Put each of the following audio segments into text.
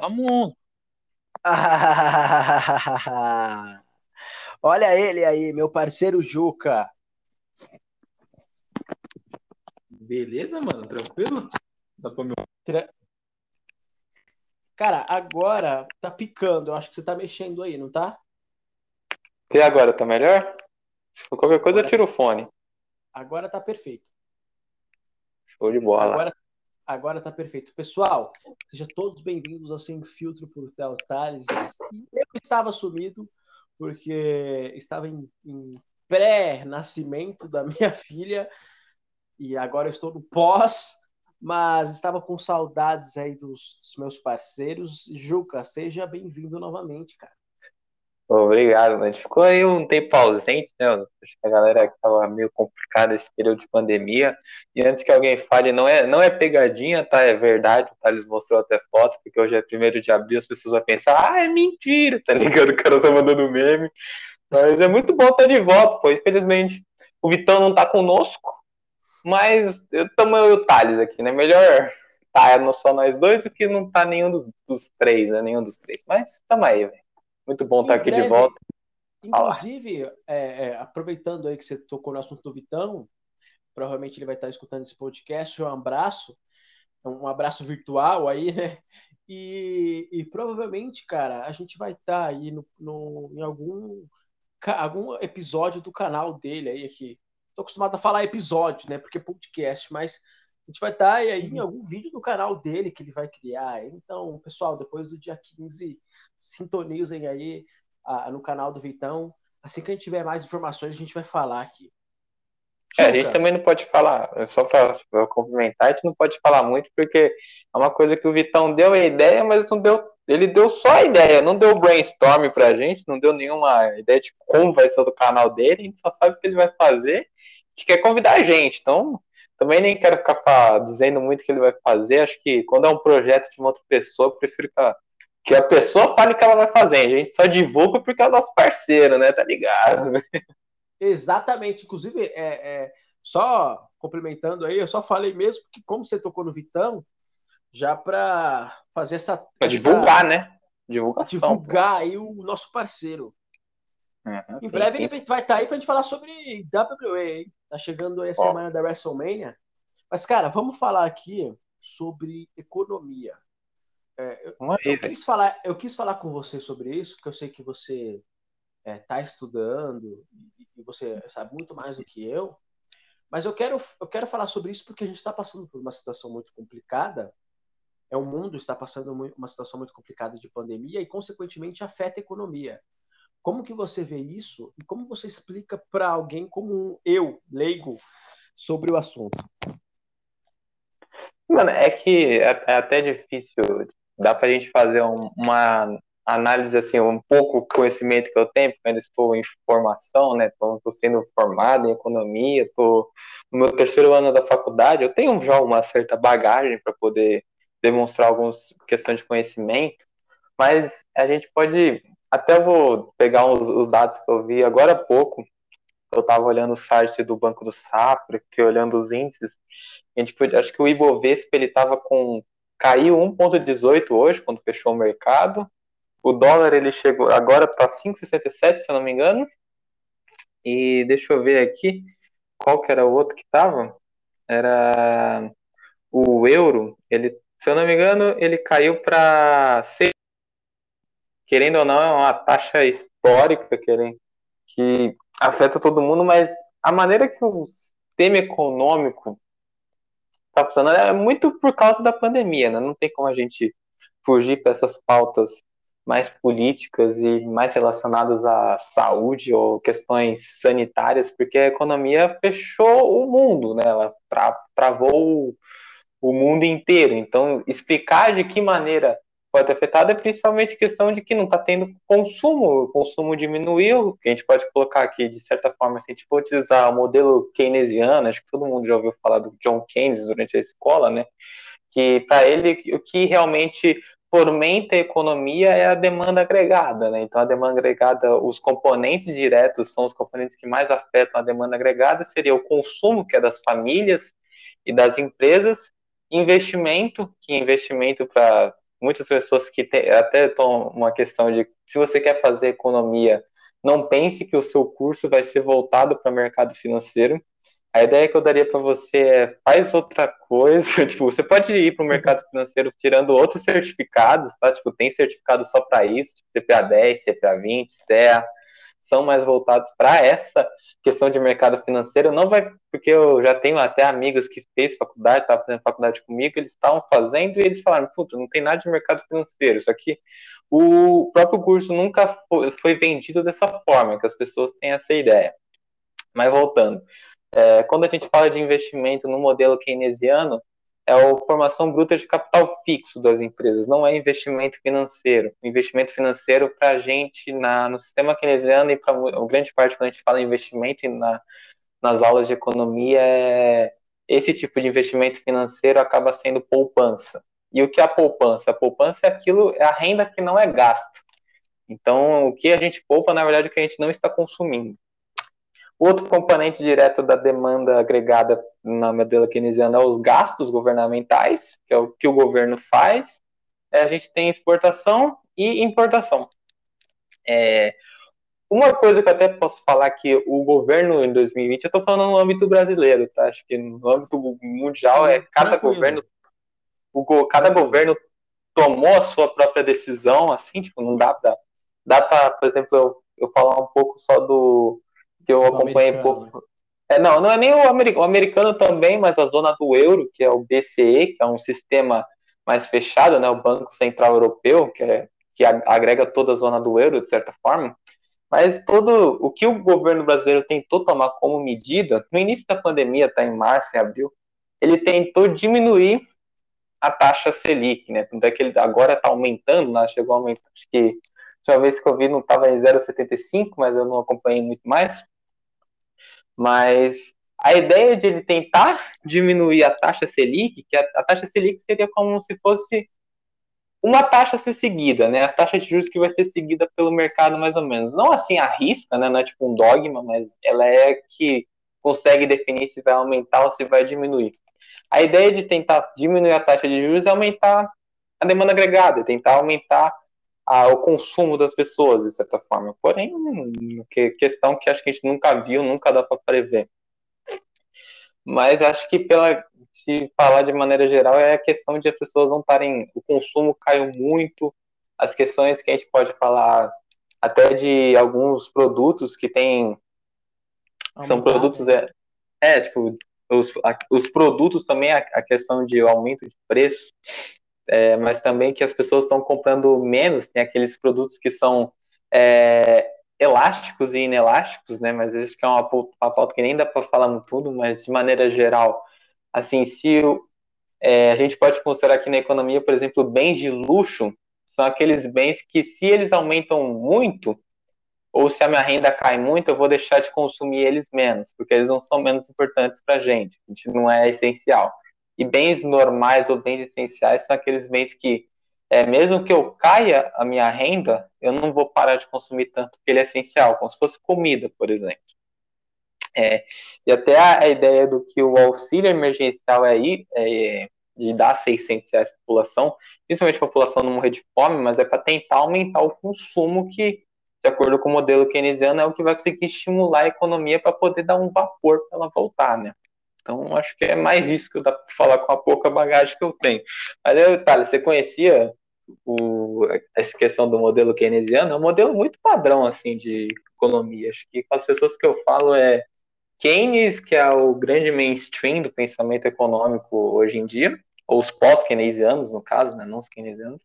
Vamos! Olha ele aí, meu parceiro Juca. Beleza, mano? Tranquilo? Dá pra me... Cara, agora tá picando. Eu acho que você tá mexendo aí, não tá? E agora, tá melhor? Se for qualquer coisa, Agora- eu tiro o fone. Agora tá perfeito. Show de bola. Agora, agora tá perfeito. Pessoal, sejam todos bem-vindos ao Sem Filtro por Theo Tales. Eu estava sumido porque estava em, em pré-nascimento da minha filha e agora estou no pós, mas estava com saudades aí dos, dos meus parceiros. Juca, seja bem-vindo novamente, cara. Obrigado, né? A gente ficou aí um tempo ausente, né? Acho que a galera que tava meio complicada esse período de pandemia. E antes que alguém fale, não é, não é pegadinha, tá? É verdade. O Thales mostrou até foto, porque hoje é primeiro de abril, as pessoas vão pensar, ah, é mentira, tá ligado? O cara tá mandando meme. Mas é muito bom estar de volta, pô. Infelizmente, o Vitão não tá conosco, mas eu tamo eu e o Thales aqui, né? Melhor tá só nós dois do que não tá nenhum dos, dos três, né? Nenhum dos três. Mas tamo aí, velho. Muito bom estar Em aqui de breve, volta. Inclusive, é, é, aproveitando aí que você tocou no assunto do Vitão, provavelmente ele vai estar escutando esse podcast, um abraço, um abraço virtual aí, né? E, e provavelmente, cara, a gente vai estar aí no, no- em algum, algum episódio do canal dele aí aqui. Tô acostumado a falar episódio, né? Porque é podcast, mas a gente vai estar aí em algum vídeo do canal dele que ele vai criar. Então, pessoal, depois do dia 15, sintonizem aí ah, no canal do Vitão. Assim que a gente tiver mais informações, a gente vai falar aqui. É, a gente também não pode falar, só para complementar, a gente não pode falar muito, porque é uma coisa que o Vitão deu a ideia, mas não deu. Ele deu só a ideia, não deu brainstorm pra gente, não deu nenhuma ideia de como vai ser o do canal dele, a gente só sabe o que ele vai fazer, a gente quer convidar a gente, então também nem quero ficar dizendo muito o que ele vai fazer, acho que quando é um projeto de uma outra pessoa, eu prefiro que a, que a pessoa fale o que ela vai fazer, a gente só divulga porque é o nosso parceiro, né, tá ligado? Exatamente. Inclusive, é, é, só complementando aí, eu só falei mesmo porque, como você tocou no Vitão, já para fazer essa. Pra essa- divulgar, né? Divulgação. divulgar aí o nosso parceiro. Uhum, Em sim, breve sim. ele vai estar aí pra gente falar sobre WWE, hein? Tá chegando aí a Ó. semana da WrestleMania. Mas, cara, vamos falar aqui sobre economia. É, eu, eu quis falar, eu quis falar com você sobre isso, porque eu sei que você está estudando e, você sabe muito mais do que eu. Mas eu quero, eu quero falar sobre isso porque a gente está passando por uma situação muito complicada. É o mundo está passando uma situação muito complicada de pandemia e, consequentemente, afeta a economia. Como que você vê isso e como você explica para alguém como eu, leigo, sobre o assunto? Mano, é que é, é até difícil, dá pra gente fazer um- uma análise, assim, um pouco o conhecimento que eu tenho, porque ainda estou em formação, né, tô sendo formado em economia, tô no meu terceiro ano da faculdade, eu tenho já uma certa bagagem para poder demonstrar algumas questões de conhecimento, mas a gente pode, até vou pegar os, os dados que eu vi agora há pouco, eu estava olhando o site do Banco do Safra, que olhando os índices, a gente podia, acho que o Ibovespa ele estava com caiu 1.18 hoje quando fechou o mercado. O dólar ele chegou agora tá 5.67, se eu não me engano. E deixa eu ver aqui qual que era o outro que tava? Era o euro, ele, se eu não me engano, ele caiu para querendo ou não, é uma taxa histórica querendo, que afeta todo mundo, mas a maneira que o sistema econômico está funcionando é muito por causa da pandemia, né? Não tem como a gente fugir para essas pautas mais políticas e mais relacionadas à saúde ou questões sanitárias, porque a economia fechou o mundo, né? Ela tra travou o, mundo inteiro. Então, explicar de que maneira pode ter afetado é principalmente questão de que não está tendo consumo, o consumo diminuiu, que a gente pode colocar aqui, de certa forma, se a gente for utilizar o modelo keynesiano, acho que todo mundo já ouviu falar do John Keynes durante a escola, né, que para ele o que realmente fomenta a economia é a demanda agregada, né, então a demanda agregada, os componentes diretos são os componentes que mais afetam a demanda agregada, seria o consumo, que é das famílias e das empresas, investimento, que investimento para muitas pessoas que até estão uma questão de se você quer fazer economia, não pense que o seu curso vai ser voltado para o mercado financeiro. A ideia que eu daria para você é faz outra coisa. tipo, você pode ir para o mercado financeiro tirando outros certificados, tá? Tipo, tem certificado só para isso, tipo CPA 10, CPA 20, CEA, são mais voltados para essa questão de mercado financeiro. Não vai, porque eu já tenho até amigos que fez faculdade, estavam fazendo faculdade comigo, eles estavam fazendo e eles falaram, puta, não tem nada de mercado financeiro. Isso aqui, o próprio curso nunca foi, vendido dessa forma, que as pessoas têm essa ideia. Mas voltando, é, quando a gente fala de investimento no modelo keynesiano, é a formação bruta de capital fixo das empresas, não é investimento financeiro. O investimento financeiro para a gente na, no sistema keynesiano e para grande parte quando a gente fala em investimento na, nas aulas de economia, é, esse tipo de investimento financeiro acaba sendo poupança. E o que é a poupança? A poupança é aquilo, é a renda que não é gasto. Então, o que a gente poupa, na verdade, é o que a gente não está consumindo. Outro componente direto da demanda agregada na modelo keynesiana é os gastos governamentais, que é o que o governo faz. É, a gente tem exportação e importação. É, uma coisa que eu até posso falar que o governo em 2020, eu estou falando no âmbito brasileiro, tá? Acho que no âmbito mundial é cada Tranquilo. governo, o, cada governo tomou a sua própria decisão, assim, tipo, não dá para, dá para, por exemplo, eu, eu falar um pouco só do que eu acompanhei pouco. É, não, não é nem o americano, o americano também, mas a zona do euro, que é o BCE, que é um sistema mais fechado, né, o Banco Central Europeu, que, é, que agrega toda a zona do euro, de certa forma. Mas todo o que o governo brasileiro tentou tomar como medida, no início da pandemia, está em março, em abril, ele tentou diminuir a taxa Selic, né? Tanto é que ele agora está aumentando, né? chegou a aumentar, acho que a última vez que eu vi não estava em 0,75, mas eu não acompanhei muito mais. Mas a ideia de ele tentar diminuir a taxa Selic, que a, a, taxa Selic seria como se fosse uma taxa a ser seguida, né? A taxa de juros que vai ser seguida pelo mercado mais ou menos. Não assim à risca, né? Não é tipo um dogma, mas ela é que consegue definir se vai aumentar ou se vai diminuir. A ideia de tentar diminuir a taxa de juros é aumentar a demanda agregada, tentar aumentar a, o consumo das pessoas, de certa forma. Porém, que, questão que acho que a gente nunca viu, nunca dá para prever. Mas acho que pela se falar de maneira geral é a questão de as pessoas não estarem, o consumo caiu muito, as questões que a gente pode falar até de alguns produtos que tem são produtos é, é tipo os, os produtos também a, a questão de aumento de preço é, mas também que as pessoas estão comprando menos, tem aqueles produtos que são é, elásticos e inelásticos, né? Mas isso que é uma, uma pauta que nem dá para falar no tudo, mas de maneira geral, assim, se é, a gente pode considerar aqui na economia, por exemplo, bens de luxo são aqueles bens que se eles aumentam muito, ou se a minha renda cai muito, eu vou deixar de consumir eles menos, porque eles não são menos importantes para gente, a gente não é essencial. E bens normais ou bens essenciais são aqueles bens que, é, mesmo que eu caia a minha renda, eu não vou parar de consumir tanto, porque ele é essencial, como se fosse comida, por exemplo. É, e até a, a, ideia do que o auxílio emergencial é, aí, é de dar 600 reais para a população, principalmente a população não morrer de fome, mas é para tentar aumentar o consumo que, de acordo com o modelo keynesiano, é o que vai conseguir estimular a economia para poder dar um vapor para ela voltar, né? Então, acho que é mais isso que eu dá para falar com a pouca bagagem que eu tenho. Mas, Thales, você conhecia o, essa questão do modelo keynesiano? É um modelo muito padrão, assim, de economia. Acho que com as pessoas que eu falo é Keynes, que é o grande mainstream do pensamento econômico hoje em dia, ou os pós-keynesianos, no caso, né, não os keynesianos,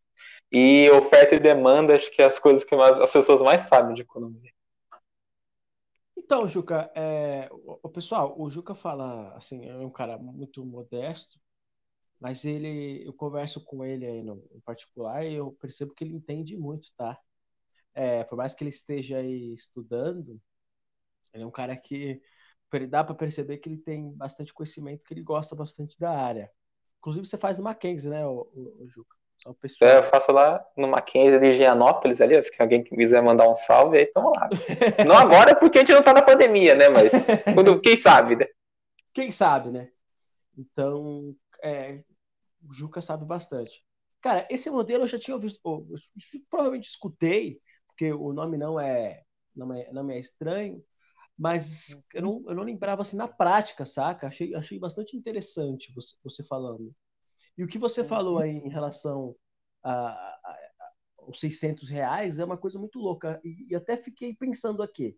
e oferta e demanda, acho que é as coisas que mais, as pessoas mais sabem de economia. Então, Juca, é, o, pessoal, o Juca fala assim, é um cara muito modesto, mas ele, eu converso com ele aí no, em particular e eu percebo que ele entende muito, tá? É, por mais que ele esteja aí estudando, ele é um cara que dá para perceber que ele tem bastante conhecimento, que ele gosta bastante da área. Inclusive, você faz no Mackenzie, né, o, o, o Juca? É, eu faço lá no Mackenzie de Gianópolis ali, se alguém quiser mandar um salve, aí tamo lá. não agora porque a gente não tá na pandemia, né? Mas quando, quem sabe, né? Quem sabe, né? Então, é, o Juca sabe bastante. Cara, esse modelo eu já tinha visto, eu provavelmente escutei, porque o nome não é, não é, não é estranho, mas eu não, eu não lembrava assim na prática, saca? Achei, achei bastante interessante você, você falando. E o que você falou aí em relação a, a, aos 600 reais é uma coisa muito louca. E, e até fiquei pensando aqui.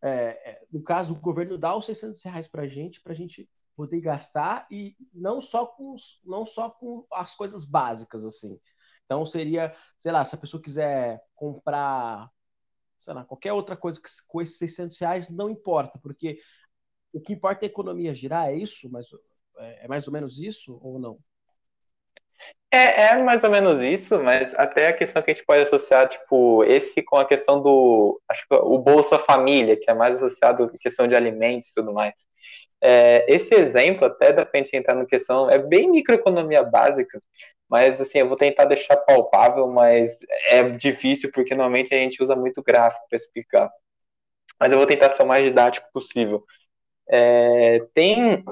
É, é, no caso, o governo dá os 600 reais para a gente, para a gente poder gastar e não só com não só com as coisas básicas assim. Então seria, sei lá, se a pessoa quiser comprar, sei lá, qualquer outra coisa que, com esses 600 reais não importa, porque o que importa é a economia girar, é isso, mas é, é mais ou menos isso ou não? É, é mais ou menos isso, mas até a questão que a gente pode associar, tipo, esse com a questão do, acho que o Bolsa Família, que é mais associado à questão de alimentos e tudo mais. É, esse exemplo, até da gente entrar na questão, é bem microeconomia básica, mas assim, eu vou tentar deixar palpável, mas é difícil porque normalmente a gente usa muito gráfico para explicar. Mas eu vou tentar ser o mais didático possível. É, tem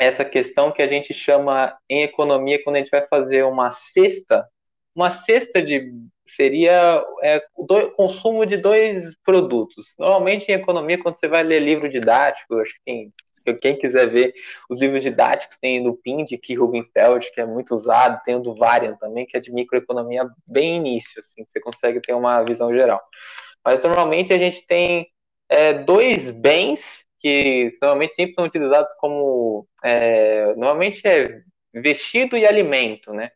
essa questão que a gente chama em economia quando a gente vai fazer uma cesta, uma cesta de seria é, consumo de dois produtos. Normalmente em economia, quando você vai ler livro didático, acho que tem quem quiser ver os livros didáticos, tem do PIN de Key Rubenfeld, que é muito usado, tem o do Varian também, que é de microeconomia bem início, assim, você consegue ter uma visão geral. Mas normalmente a gente tem é, dois bens que normalmente sempre são utilizados como é, normalmente é vestido e alimento, né?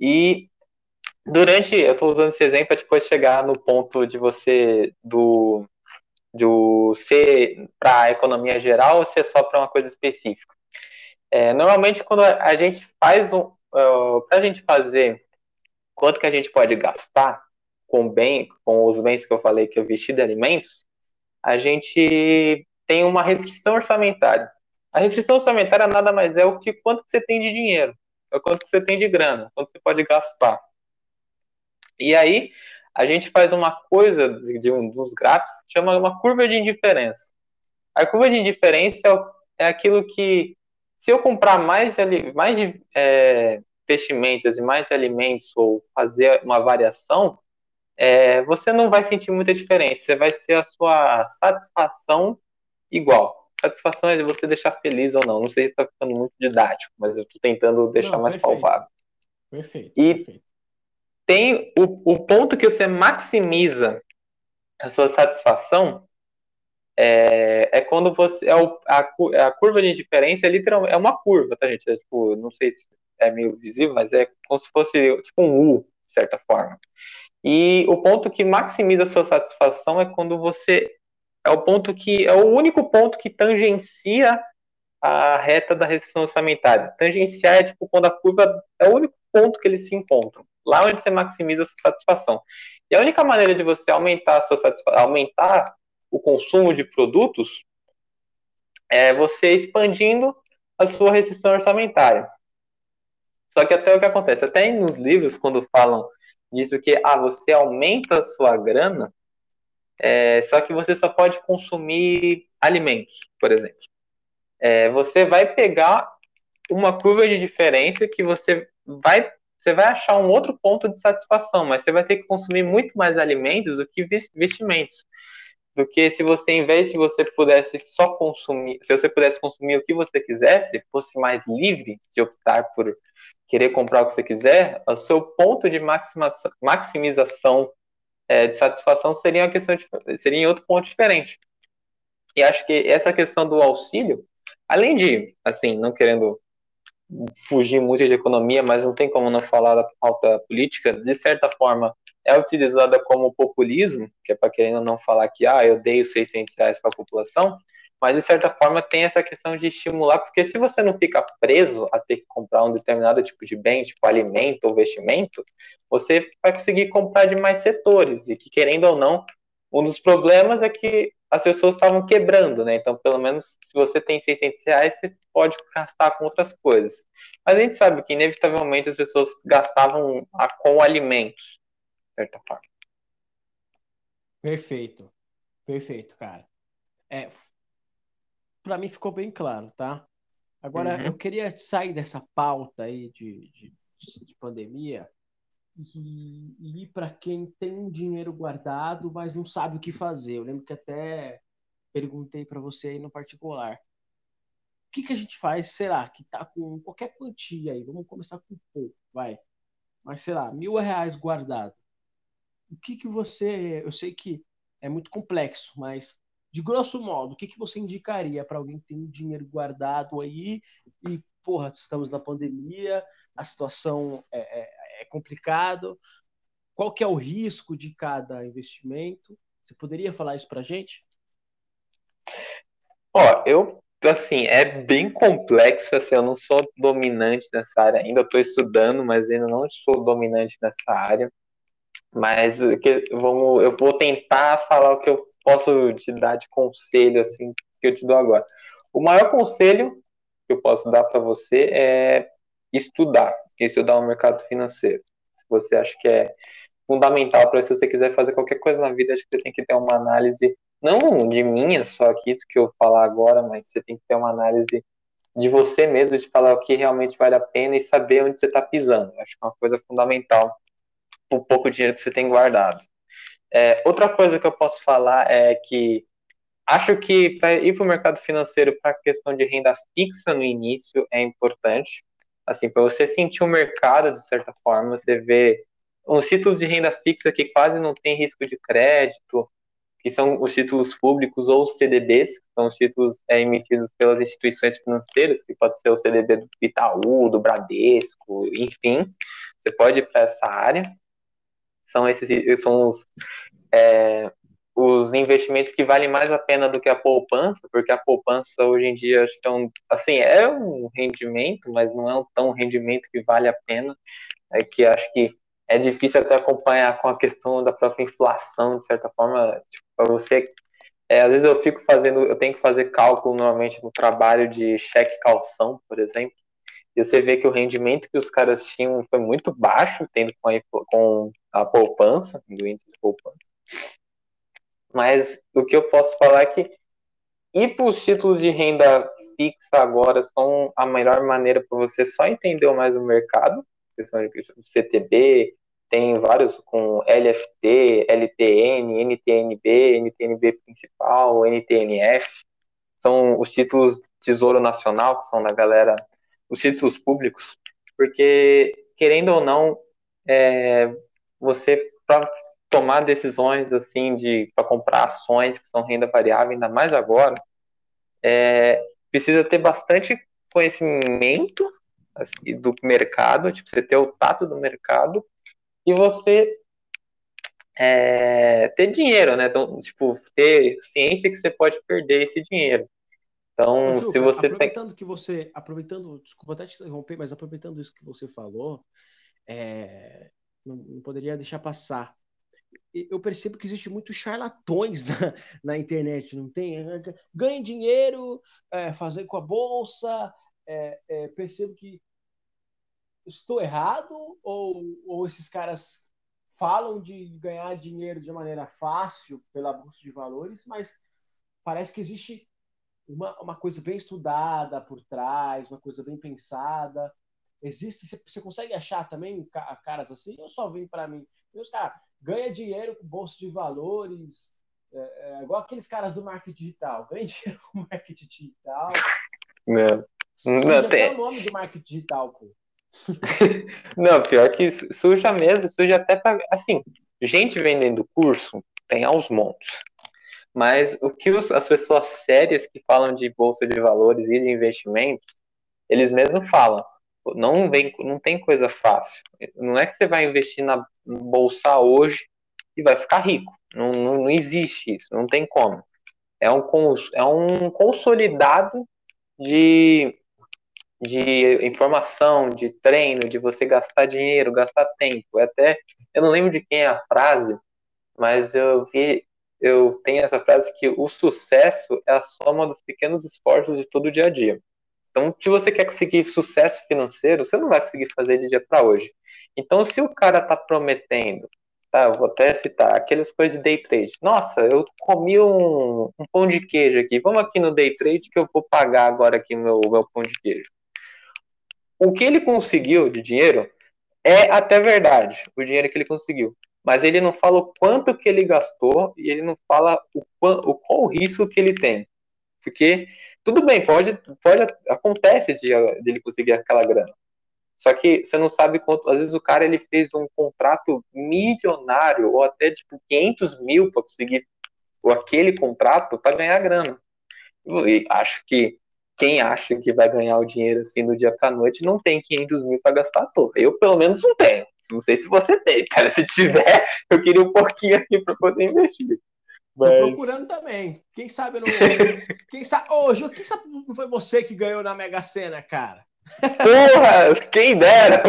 E durante, eu estou usando esse exemplo para depois chegar no ponto de você do do ser para a economia geral ou ser só para uma coisa específica. É, normalmente quando a gente faz um, uh, para a gente fazer quanto que a gente pode gastar com bem, com os bens que eu falei que é vestido e alimentos, a gente tem uma restrição orçamentária. A restrição orçamentária nada mais é o que quanto você tem de dinheiro, é o quanto você tem de grana, quanto você pode gastar. E aí a gente faz uma coisa de um dos gráficos que chama uma curva de indiferença. A curva de indiferença é, é aquilo que se eu comprar mais de, mais de é, vestimentas e mais de alimentos ou fazer uma variação, é, você não vai sentir muita diferença. Vai ter a sua satisfação igual. Satisfação é de você deixar feliz ou não. Não sei se está ficando muito didático, mas eu estou tentando deixar não, mais perfeito. palpável. Perfeito. E perfeito. tem o, o ponto que você maximiza a sua satisfação é, é quando você. É o, a, a curva de indiferença é literalmente. É uma curva, tá, gente? É, tipo, não sei se é meio visível, mas é como se fosse tipo um U, de certa forma. E o ponto que maximiza a sua satisfação é quando você é o ponto que é o único ponto que tangencia a reta da restrição orçamentária. Tangenciar é tipo quando a curva é o único ponto que eles se encontram, lá onde você maximiza a sua satisfação. E a única maneira de você aumentar sua aumentar o consumo de produtos é você expandindo a sua restrição orçamentária. Só que até o que acontece, até nos livros quando falam disso que ah, você aumenta a sua grana, é, só que você só pode consumir alimentos, por exemplo. É, você vai pegar uma curva de diferença que você vai você vai achar um outro ponto de satisfação, mas você vai ter que consumir muito mais alimentos do que vestimentos. Do que se você, em vez de você pudesse só consumir, se você pudesse consumir o que você quisesse, fosse mais livre de optar por querer comprar o que você quiser, o seu ponto de maximização é, de satisfação seria uma questão de, seria em outro ponto diferente. E acho que essa questão do auxílio, além de, assim, não querendo fugir muito de economia, mas não tem como não falar da pauta política, de certa forma é utilizada como populismo, que é para querendo não falar que ah, eu dei os 600 reais para a população, mas de certa forma tem essa questão de estimular, porque se você não fica preso a ter que comprar um determinado tipo de bem, tipo alimento ou vestimento, você vai conseguir comprar de mais setores, e que querendo ou não, um dos problemas é que as pessoas estavam quebrando, né? Então, pelo menos, se você tem 600 reais, você pode gastar com outras coisas. Mas a gente sabe que, inevitavelmente, as pessoas gastavam com alimentos, de certa forma. Perfeito. Perfeito, cara. É, para mim ficou bem claro, tá? Agora, uhum. eu queria sair dessa pauta aí de, de de pandemia e, e para quem tem dinheiro guardado, mas não sabe o que fazer. Eu lembro que até perguntei para você aí no particular. O que, que a gente faz, será, que tá com qualquer quantia aí? Vamos começar com pouco, vai. Mas, sei lá, mil reais guardado. O que que você... Eu sei que é muito complexo, mas de grosso modo, o que, que você indicaria para alguém que tem dinheiro guardado aí e, porra, estamos na pandemia, a situação é, é, é complicado, qual que é o risco de cada investimento? Você poderia falar isso para gente? Ó, eu, assim, é bem complexo, assim, eu não sou dominante nessa área ainda, estou estudando, mas ainda não sou dominante nessa área, mas que, vamos, eu vou tentar falar o que eu posso te dar de conselho, assim, que eu te dou agora. O maior conselho que eu posso dar para você é estudar, estudar o mercado financeiro. Se você acha que é fundamental para se você quiser fazer qualquer coisa na vida, acho que você tem que ter uma análise, não de minha só aqui, do que eu falar agora, mas você tem que ter uma análise de você mesmo, de falar o que realmente vale a pena e saber onde você está pisando. Acho que é uma coisa fundamental o pouco dinheiro que você tem guardado. É, outra coisa que eu posso falar é que acho que para ir para o mercado financeiro para a questão de renda fixa no início é importante. Assim, para você sentir o mercado de certa forma, você vê uns títulos de renda fixa que quase não tem risco de crédito, que são os títulos públicos ou os CDBs, que são os títulos é, emitidos pelas instituições financeiras, que pode ser o CDB do Itaú, do Bradesco, enfim, você pode ir para essa área são esses são os, é, os investimentos que valem mais a pena do que a poupança, porque a poupança hoje em dia acho que é um, assim, é um rendimento, mas não é um tão rendimento que vale a pena, é que acho que é difícil até acompanhar com a questão da própria inflação, de certa forma, tipo, para você é, às vezes eu fico fazendo, eu tenho que fazer cálculo normalmente no trabalho de cheque calção, por exemplo, e você vê que o rendimento que os caras tinham foi muito baixo, tendo com a, com a poupança, do índice de poupança. Mas o que eu posso falar é que ir para os títulos de renda fixa agora são a melhor maneira para você só entender mais o mercado, questão de CTB, tem vários com LFT, LTN, NTNB, NTNB principal, NTNF, são os títulos Tesouro Nacional, que são da galera os títulos públicos, porque, querendo ou não, é, você, para tomar decisões assim, de para comprar ações que são renda variável, ainda mais agora, é, precisa ter bastante conhecimento assim, do mercado, tipo, você ter o tato do mercado e você é, ter dinheiro, né? Então, tipo, ter ciência que você pode perder esse dinheiro. Então, Ju, se você aproveitando tem... que você, aproveitando, desculpa até te interromper, mas aproveitando isso que você falou, é, não, não, poderia deixar passar. Eu percebo que existe muitos charlatões na, na internet, não tem? Ganhe dinheiro, é, fazer com a bolsa. É, é, percebo que estou errado ou, ou esses caras falam de ganhar dinheiro de maneira fácil pela bolsa de valores, mas parece que existe uma, uma coisa bem estudada por trás, uma coisa bem pensada. Existe, você, consegue achar também caras assim? Eu só vim para mim. E os caras ganha dinheiro com bolsa de valores, é, é, igual aqueles caras do marketing digital. Ganha dinheiro com marketing digital. Não, não tem. o nome do marketing digital, pô. não, pior que suja mesmo, suja até para assim, gente vendendo curso tem aos montes. Mas o que os, as pessoas sérias que falam de bolsa de valores e de investimentos, eles mesmos falam, não vem, não tem coisa fácil. Não é que você vai investir na bolsa hoje e vai ficar rico. Não, não, não existe isso, não tem como. É um, é um consolidado de, de informação, de treino, de você gastar dinheiro, gastar tempo. É até, eu não lembro de quem é a frase, mas eu vi eu tenho essa frase que o sucesso é a soma dos pequenos esforços de todo o dia a dia. Então, se você quer conseguir sucesso financeiro, você não vai conseguir fazer de dia para hoje. Então, se o cara está prometendo, tá, vou até citar, aquelas coisas de day trade. Nossa, eu comi um, um, pão de queijo aqui. Vamos aqui no day trade que eu vou pagar agora aqui meu, meu pão de queijo. O que ele conseguiu de dinheiro é até verdade o dinheiro que ele conseguiu. Mas ele não fala o quanto que ele gastou e ele não fala o, o qual o risco que ele tem. Porque tudo bem, pode, pode acontece de, de ele conseguir aquela grana. Só que você não sabe quanto. Às vezes o cara ele fez um contrato milionário ou até tipo 500 mil para conseguir aquele contrato para ganhar grana. E acho que quem acha que vai ganhar o dinheiro assim do dia para noite não tem 500 mil para gastar à toa. Eu pelo menos não tenho. Não sei se você tem, cara. Se tiver, eu queria um pouquinho aqui para poder investir. Mas... Tô procurando também. Quem sabe não. quem sabe. Ô, Ju, quem sabe não foi você que ganhou na Mega Sena, cara? Porra, quem dera.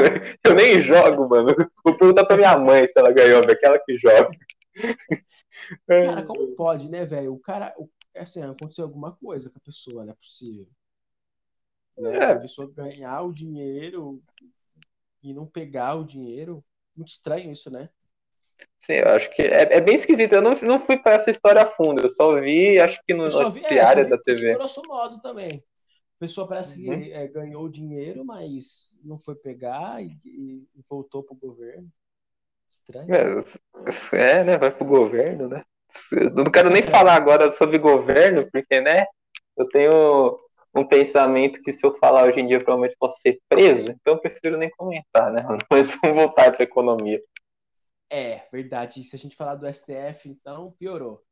Eu nem jogo, mano. Vou perguntar pra minha mãe se ela ganhou, aquela que joga. Cara, como pode, né, velho? O cara. Assim, aconteceu alguma coisa com a pessoa, não é possível. Né? É. A pessoa ganhar o dinheiro e não pegar o dinheiro. Muito estranho isso, né? Sim, eu acho que é, é bem esquisito. Eu não, não fui para essa história a fundo, eu só vi, acho que no noticiário vi, é, da TV. grosso modo também. A pessoa parece uhum. que é, ganhou dinheiro, mas não foi pegar e, e voltou pro governo. Estranho. É, é, né? Vai pro governo, né? Eu não quero nem falar agora sobre governo, porque, né? Eu tenho um pensamento que se eu falar hoje em dia provavelmente posso ser preso, então eu prefiro nem comentar, né? Mas vamos voltar para economia. É, verdade. Se a gente falar do STF, então piorou.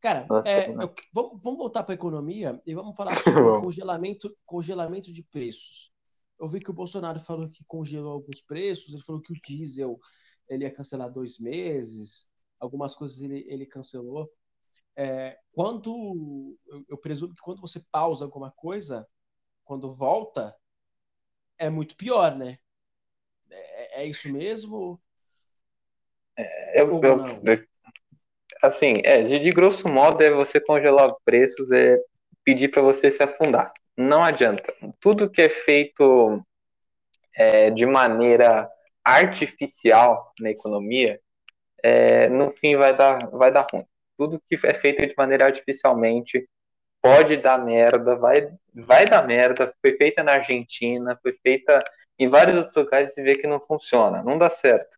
Cara, Nossa, é, eu, vamos, vamos, voltar para a economia e vamos falar sobre congelamento, congelamento de preços. Eu vi que o Bolsonaro falou que congelou alguns preços, ele falou que o diesel ele ia cancelar dois meses, algumas coisas ele, ele cancelou. É, quando eu, eu presumo que quando você pausa alguma coisa, quando volta, é muito pior, né? É, é isso mesmo? É, eu, eu, assim, é, de, de, grosso modo, é você congelar preços, é pedir para você se afundar. Não adianta. Tudo que é feito é, de maneira artificial na economia, é, no fim vai dar, vai dar ruim. Tudo que é feito de maneira artificialmente pode dar merda, vai, vai dar merda. Foi feita na Argentina, foi feita em vários outros lugares e vê que não funciona, não dá certo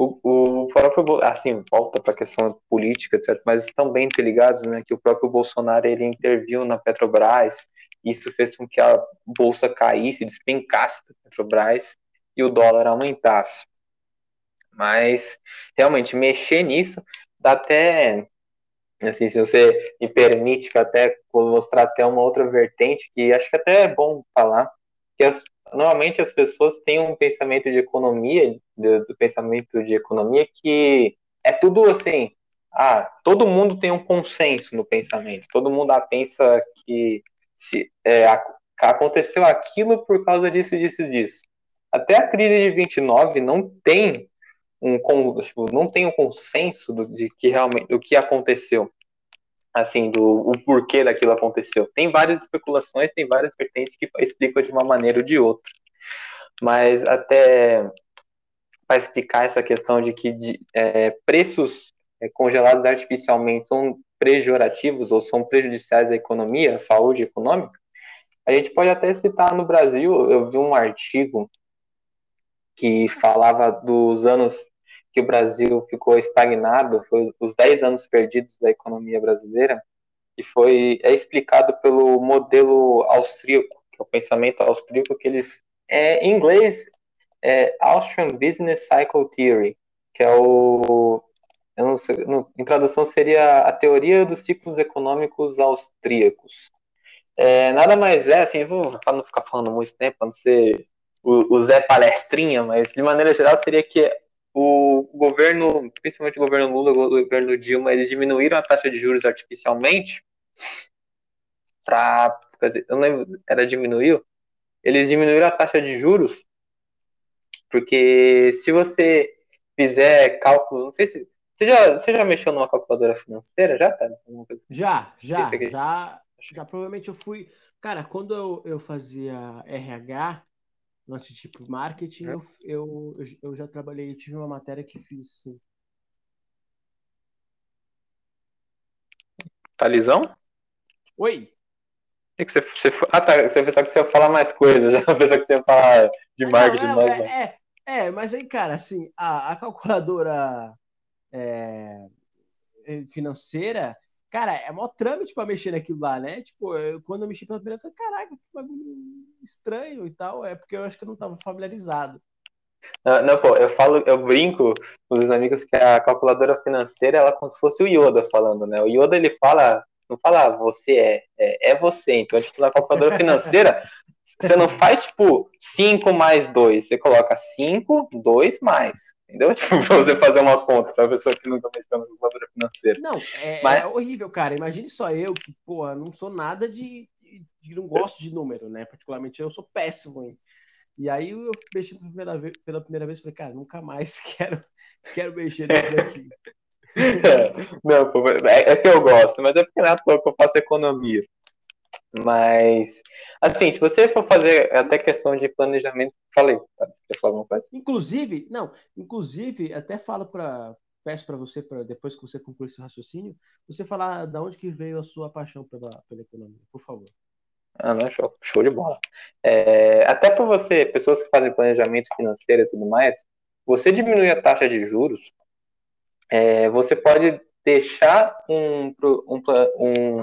o, o próprio, assim, volta para a questão política, certo? Mas estão bem interligados, né? Que o próprio Bolsonaro ele interviu na Petrobras, isso fez com que a bolsa caísse, despencasse da Petrobras e o dólar aumentasse. Mas realmente mexer nisso dá até assim, se você me permite que até mostrar até uma outra vertente que acho que até é bom falar, que as, normalmente as pessoas têm um pensamento de economia, do, do, pensamento de economia que é tudo assim, ah, todo mundo tem um consenso no pensamento, todo mundo ah, pensa que se é, aconteceu aquilo por causa disso, disso, disso. Até a crise de 29 não tem um tipo, não tem um consenso do, de que realmente o que aconteceu assim, do o porquê daquilo aconteceu. Tem várias especulações, tem várias vertentes que explicam de uma maneira ou de outra. Mas até para explicar essa questão de que de, é, preços é, congelados artificialmente são pejorativos ou são prejudiciais à economia, à saúde econômica, a gente pode até citar no Brasil, eu vi um artigo que falava dos anos que o Brasil ficou estagnado, foi os 10 anos perdidos da economia brasileira, e foi é explicado pelo modelo austríaco, que é o pensamento austríaco que eles é, em inglês é Austrian Business Cycle Theory, que é o sei, no, em tradução seria a teoria dos ciclos econômicos austríacos. É, nada mais é, assim, vou para não ficar falando muito tempo, para não ser o, o Zé Palestrinha, mas de maneira geral seria que o governo, principalmente o governo Lula, o governo Dilma, eles diminuíram a taxa de juros artificialmente para, eu não lembro, era diminuiu? Eles diminuíram a taxa de juros porque se você fizer cálculo, não sei se você já, você já mexeu numa calculadora financeira, já tá? Já, já, já, já provavelmente eu fui, cara, quando eu, eu fazia RH, nosso tipo marketing, é. eu, eu, eu já trabalhei, tive uma matéria que fiz, sim. Talizão? Oi. que você, você, ah, tá. Você pensava que você ia falar mais coisas, já pensava que você ia falar de marketing. Não, não, mais, é, é, É, mas aí, cara, assim, a, a calculadora é, financeira, cara, é mó trâmite pra mexer naquilo lá, né? Tipo, eu, quando eu mexi pela primeira vez, eu falei, caraca, que bagulho estranho e tal. É porque eu acho que eu não tava familiarizado. Não, não, pô, eu falo, eu brinco com os amigos que a calculadora financeira ela é como se fosse o Yoda falando, né? O Yoda ele fala, não fala ah, você é, é, é você. Então, tipo, na calculadora financeira, você não faz tipo 5 mais 2, você coloca 5, 2 mais. Entendeu? Tipo, pra você fazer uma conta pra pessoa que nunca mexeu na calculadora financeira. Não, é, Mas... é horrível, cara. Imagine só eu que, pô, não sou nada de, de. Não gosto de número, né? Particularmente eu sou péssimo em e aí eu mexi pela primeira vez, pela primeira vez falei, cara, nunca mais quero, quero mexer nisso daqui. É, não, é, é, que eu gosto, mas é porque na toa que eu faço economia. Mas, assim, se você for fazer até questão de planejamento, falei, tá? quer falar alguma coisa? Inclusive, não, inclusive, até falo para peço para você, para depois que você concluir esse raciocínio, você falar da onde que veio a sua paixão pela, pela economia, por favor. Ah, não, show, show de bola. É, até para você, pessoas que fazem planejamento financeiro e tudo mais, você diminuir a taxa de juros, é, você pode deixar um, um, um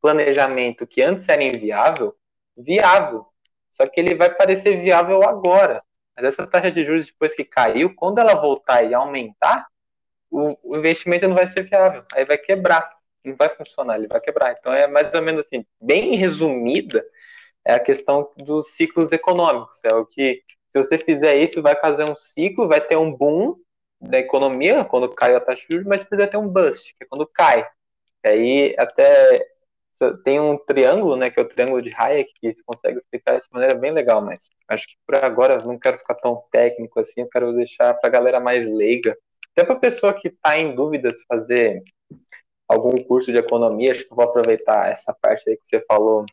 planejamento que antes era inviável, viável. Só que ele vai parecer viável agora. Mas essa taxa de juros, depois que caiu, quando ela voltar e aumentar, o, o investimento não vai ser viável. Aí vai quebrar não vai funcionar, ele vai quebrar. Então é mais ou menos assim, bem resumida, é a questão dos ciclos econômicos. É o que, se você fizer isso, vai fazer um ciclo, vai ter um boom da economia quando cai a taxa de juros, mas precisa ter um bust, que é quando cai. E aí até tem um triângulo, né, que é o triângulo de Hayek, que se consegue explicar de maneira bem legal, mas acho que por agora não quero ficar tão técnico assim, eu quero deixar para a galera mais leiga, até para pessoa que está em dúvida se fazer algum curso de economia, acho que vou aproveitar essa parte aí que você falou,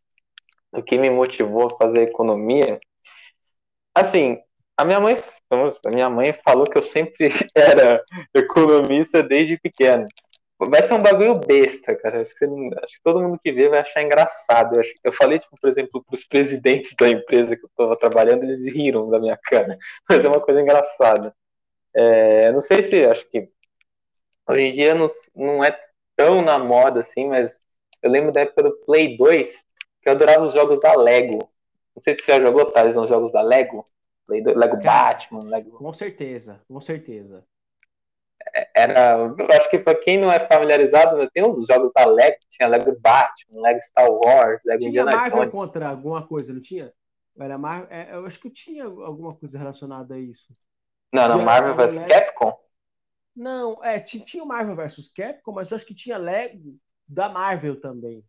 o que me motivou a fazer economia. Assim, a minha mãe, a minha mãe falou que eu sempre era economista desde pequeno. Vai ser um bagulho besta, cara. Acho que, não, acho que todo mundo que vê vai achar engraçado. Eu, acho, eu falei, tipo, por exemplo, para os presidentes da empresa que eu estava trabalhando, eles riram da minha cara. Mas é uma coisa engraçada. É, não sei se, acho que hoje em dia não, não é tão na moda assim, mas eu lembro da época do Play 2, que eu adorava os jogos da Lego. Não sei se você já jogou, Thales, os jogos da Lego. Play 2, Lego Cara, Batman, Lego. Com certeza, com certeza. Era, eu acho que para quem não é familiarizado, né, tem os jogos da Lego, tinha Lego Batman, Lego Star Wars, Lego tinha Indiana Marvel Jones. contra alguma coisa, não tinha? Era Marvel, é, eu acho que tinha alguma coisa relacionada a isso. Não, não, Marvel vs Capcom? Não, é, tinha o Marvel vs Capcom, mas eu acho que tinha Lego da Marvel também.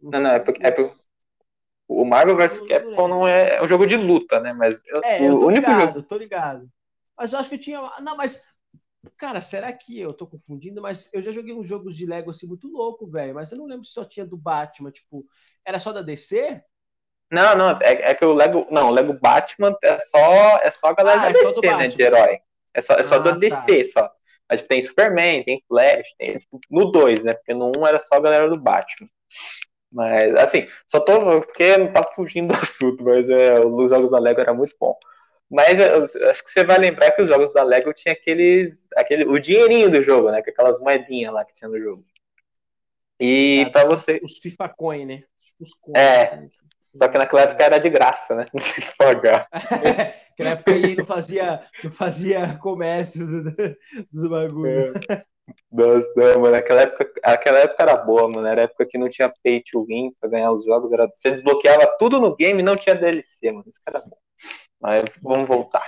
Não, não, não é porque, é porque o Marvel vs Capcom não é, é um jogo de luta, né? Mas é, o eu tô único ligado, jogo... tô ligado. Mas eu acho que tinha. Não, mas. Cara, será que eu tô confundindo? Mas eu já joguei uns jogos de Lego assim muito louco, velho. Mas eu não lembro se só tinha do Batman. Tipo, era só da DC? Não, não, é, é que o Lego. Não, o Lego Batman é só, é só a galera ah, da é DC, né? De herói. É só, é só ah, da DC, tá. só. Mas tem Superman, tem Flash, tem no 2, né? Porque no 1 um era só a galera do Batman. Mas, assim, só tô. Porque não tá fugindo do assunto, mas é, os jogos da Lego era muito bom. Mas eu, acho que você vai lembrar que os jogos da Lego tinha aqueles. Aquele, o dinheirinho do jogo, né? Aquelas moedinhas lá que tinha no jogo. E ah, para você. Os FIFA Coin, né? Os coins, é. Assim, só que naquela época era de graça, né? Não tinha que pagar. Naquela época aí não fazia, não fazia comércio dos bagulhos. É. Nossa, não, mano, aquela época, aquela época era boa, mano. Era a época que não tinha pay to win pra ganhar os jogos. Era, você desbloqueava tudo no game e não tinha DLC, mano. Isso era bom. Mas vamos voltar.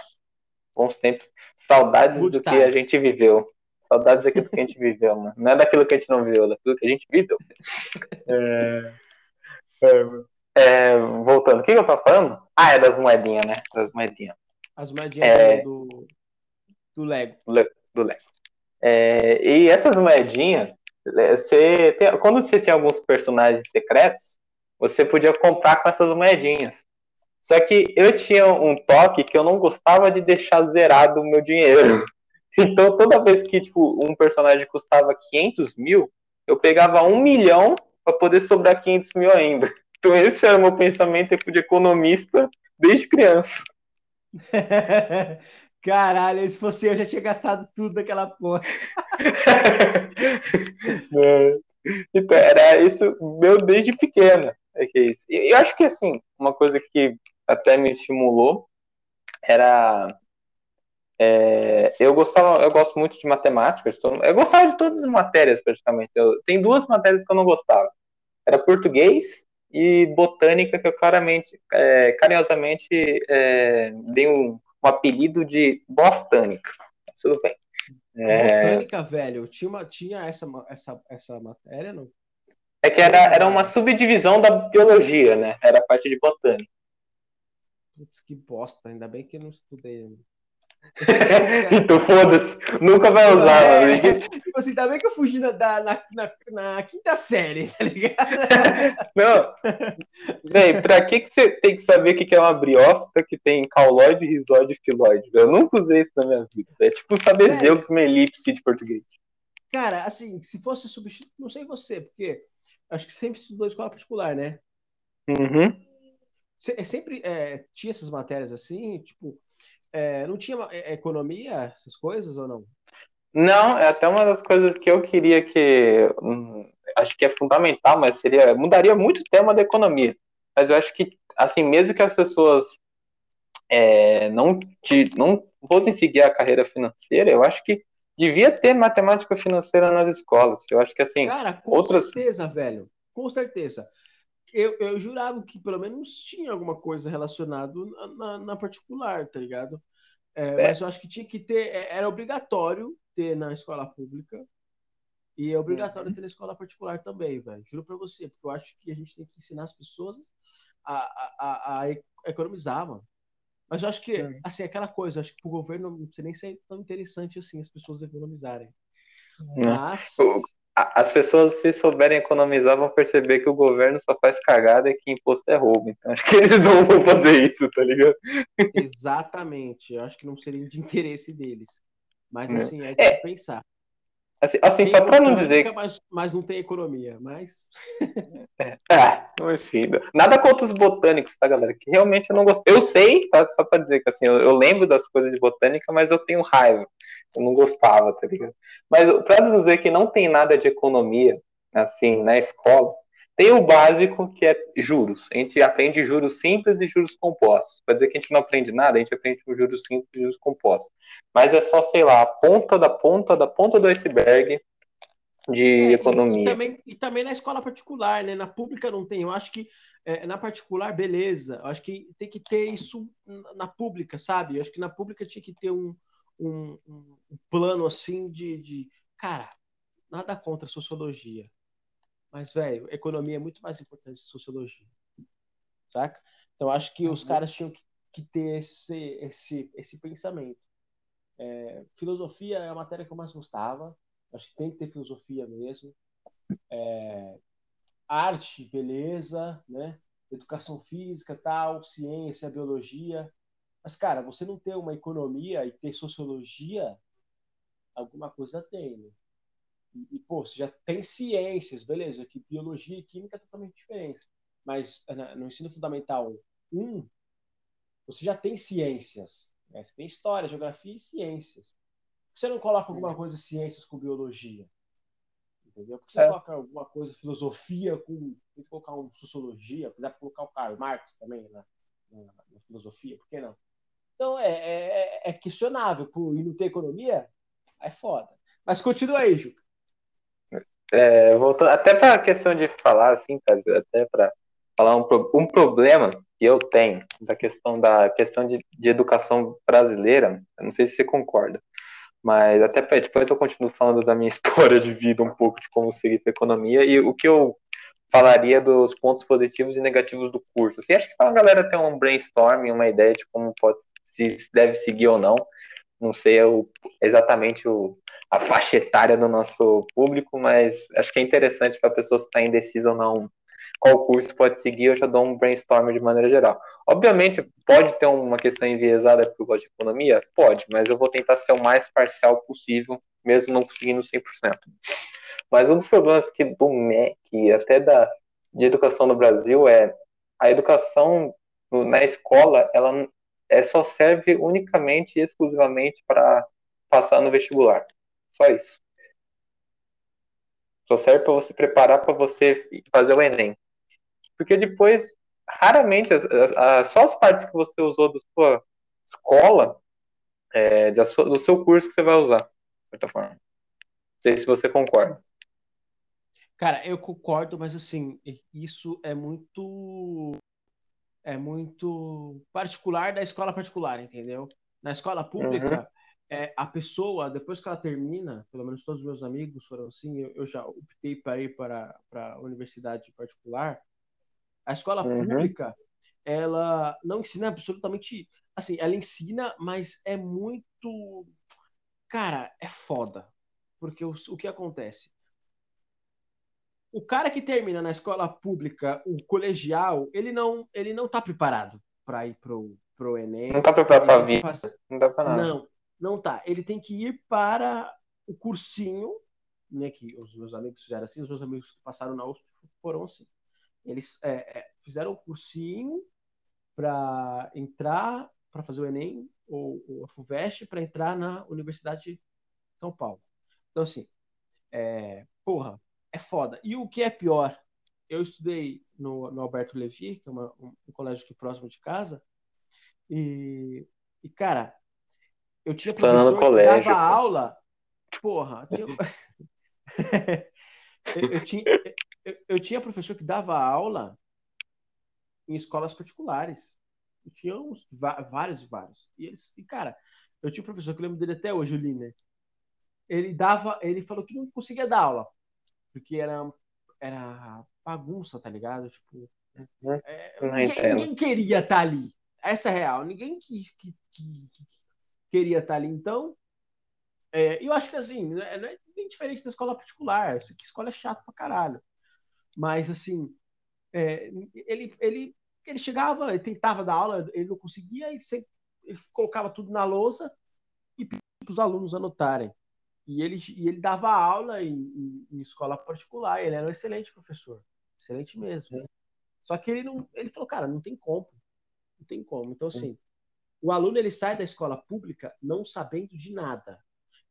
Bons tempos. Saudades Good do time. que a gente viveu. Saudades daquilo que a gente viveu, mano. Não é daquilo que a gente não viveu, é daquilo que a gente viveu. É... É, é, voltando, o que, que eu tava falando? Ah, é das moedinhas, né? Das moedinhas. As moedinhas é... do, do Lego. Do Lego. É, e essas moedinhas, é, você tem, quando você tinha alguns personagens secretos, você podia comprar com essas moedinhas. Só que eu tinha um toque que eu não gostava de deixar zerado o meu dinheiro. Então, toda vez que tipo, um personagem custava 500 mil, eu pegava um milhão para poder sobrar 500 mil ainda. Então, esse era o meu pensamento de economista desde criança. Caralho, se fosse eu, já tinha gastado tudo daquela porra. É. então, era isso meu desde pequena. É que é isso. Eu acho que, assim, uma coisa que até me estimulou era é, eu gostava, eu gosto muito de matemática, eu gostava de todas as matérias praticamente. Eu, tem duas matérias que eu não gostava. Era português e botânica, que eu claramente, é, carinhosamente é, dei um, um, apelido de bostânica. Tudo bem. É... Botânica, velho, tinha, tinha essa, essa, essa matéria, não? É que era, era uma subdivisão da biologia, né? Era a parte de botânica. Putz, que bosta, ainda bem que eu não estudei. então foda-se, nunca vai usar. É, tipo assim, ainda bem que eu fugi na, na, na, na quinta série, tá ligado? Não, bem, pra que, que você tem que saber o que é uma briófita que tem cauloide, risóide e filóide? Eu nunca usei isso na minha vida. É tipo saber é. zeu que uma elipse de português. Cara, assim, se fosse substituir, não sei você, porque acho que sempre estudou escola particular, né? Uhum. É sempre é, tinha essas matérias assim, tipo, é, não tinha é, economia, essas coisas ou não? Não, é até uma das coisas que eu queria que hum, acho que é fundamental, mas seria mudaria muito o tema da economia. Mas eu acho que assim, mesmo que as pessoas é, não te, não fossem seguir a carreira financeira, eu acho que devia ter matemática financeira nas escolas. Eu acho que assim, Cara, com outras... certeza, velho. Com certeza eu, eu jurava que pelo menos tinha alguma coisa relacionada na, na, particular, tá ligado? É, é. Mas eu acho que tinha que ter, é, era obrigatório ter na escola pública e é obrigatório uhum. ter na escola particular também, velho. Juro pra você, porque eu acho que a gente tem que ensinar as pessoas a, a, a, a economizar, mano. Mas eu acho que, é. assim, aquela coisa, acho que pro governo não sei nem ser tão interessante assim as pessoas economizarem. Mas as pessoas, se souberem economizar, vão perceber que o governo só faz cagada e que imposto é roubo. Então acho que eles não vão fazer isso, tá ligado? Exatamente. Eu acho que não seria de interesse deles. Mas é. assim, é de é. pensar. Assim, assim só para não dizer. Mas, mas não tem economia, mas. é, ah, enfim. Nada contra os botânicos, tá, galera? Que realmente eu não gosto. Eu sei, tá? Só para dizer que assim, eu, eu lembro das coisas de botânica, mas eu tenho raiva. Eu não gostava, tá ligado? Mas para dizer que não tem nada de economia, assim, na escola, tem o básico que é juros. A gente aprende juros simples e juros compostos. Para dizer que a gente não aprende nada, a gente aprende os juros simples e juros compostos. Mas é só, sei lá, a ponta da ponta da ponta do iceberg de é, economia. E, e, também, e também na escola particular, né? Na pública não tem. Eu acho que é, na particular, beleza. Eu acho que tem que ter isso na pública, sabe? Eu acho que na pública tinha que ter um, um, um plano assim de, de. Cara, nada contra sociologia. Mas, velho, economia é muito mais importante que sociologia. Saca? Então, acho que os uhum. caras tinham que, que ter esse, esse, esse pensamento. É, filosofia é a matéria que eu mais gostava. Acho que tem que ter filosofia mesmo. É, arte, beleza, né? Educação física, tal, ciência, biologia. Mas, cara, você não ter uma economia e ter sociologia, alguma coisa tem, né? E, e, pô, você já tem ciências, beleza, que biologia e química é totalmente diferente. Mas no ensino fundamental 1, você já tem ciências. Né? Você tem história, geografia e ciências. Por que você não coloca alguma coisa ciências com biologia? Entendeu? Por que você é. coloca alguma coisa filosofia com. Tem que colocar um sociologia, dá para colocar o Karl Marx também na, na, na filosofia, por que não? Então é, é, é questionável. Por, e não ter economia, é foda. Mas continua aí, Ju. É, voltando, até para a questão de falar, assim, cara, até para falar um, um problema que eu tenho da questão da questão de, de educação brasileira, não sei se você concorda, mas até depois eu continuo falando da minha história de vida, um pouco de como seguir a economia e o que eu falaria dos pontos positivos e negativos do curso. Assim, acho que a galera tem um brainstorming, uma ideia de como pode se deve seguir ou não. Não sei o, exatamente o, a faixa etária do nosso público, mas acho que é interessante para pessoas que estão tá indecisas ou não qual curso pode seguir, eu já dou um brainstorm de maneira geral. Obviamente, pode ter uma questão enviesada eu gosto de economia? Pode, mas eu vou tentar ser o mais parcial possível, mesmo não conseguindo 100%. Mas um dos problemas que do MEC, até da, de educação no Brasil, é a educação na escola, ela é só serve unicamente e exclusivamente para passar no vestibular. Só isso. Só serve para você preparar para você fazer o Enem. Porque depois, raramente, as, as, só as partes que você usou da sua escola, é, do seu curso que você vai usar, de certa forma. Não sei se você concorda. Cara, eu concordo, mas assim, isso é muito é muito particular da escola particular, entendeu? Na escola pública, uhum. é, a pessoa, depois que ela termina, pelo menos todos os meus amigos foram assim, eu, eu já optei para ir para a universidade particular. A escola uhum. pública, ela não ensina absolutamente. Assim, ela ensina, mas é muito. Cara, é foda. Porque o, o que acontece? O cara que termina na escola pública, o colegial, ele não, ele não tá preparado para ir pro, pro Enem. Não tá preparado para vir. Faz... Não dá pra nada. Não, não tá. Ele tem que ir para o cursinho, né, que os meus amigos fizeram assim, os meus amigos que passaram na USP foram assim. Eles é, é, fizeram o cursinho para entrar, para fazer o Enem, ou, ou a FUVEST, para entrar na Universidade de São Paulo. Então, assim, é, porra, é foda. E o que é pior, eu estudei no, no Alberto Levi, que é uma, um, um, colégio aqui próximo de casa, e, e cara, eu tinha professor colégio, que dava pô. aula, porra, eu, eu, tinha, eu, eu, tinha professor que dava aula em escolas particulares. Eu tinha uns, vários e vários. E, eles, e, cara, eu tinha um professor que eu lembro dele até hoje, o Liner. Ele dava, ele falou que não conseguia dar aula porque era, era bagunça, tá ligado? Tipo, uhum. é, ninguém, ninguém, queria estar tá ali. Essa é real. Ninguém que, que, que, que queria estar tá ali. Então, é, eu acho que assim, não é, não é bem diferente da escola particular. Isso aqui escola é chato pra caralho. Mas, assim, é, ele, ele, ele chegava, ele tentava dar aula, ele não conseguia, ele, sempre, ele colocava tudo na lousa e pedia para os alunos anotarem. E ele, e ele dava aula em, em, em, escola particular, ele era um excelente professor, excelente mesmo. Só que ele não, ele falou, cara, não tem como, não tem como. Então assim, o aluno ele sai da escola pública não sabendo de nada.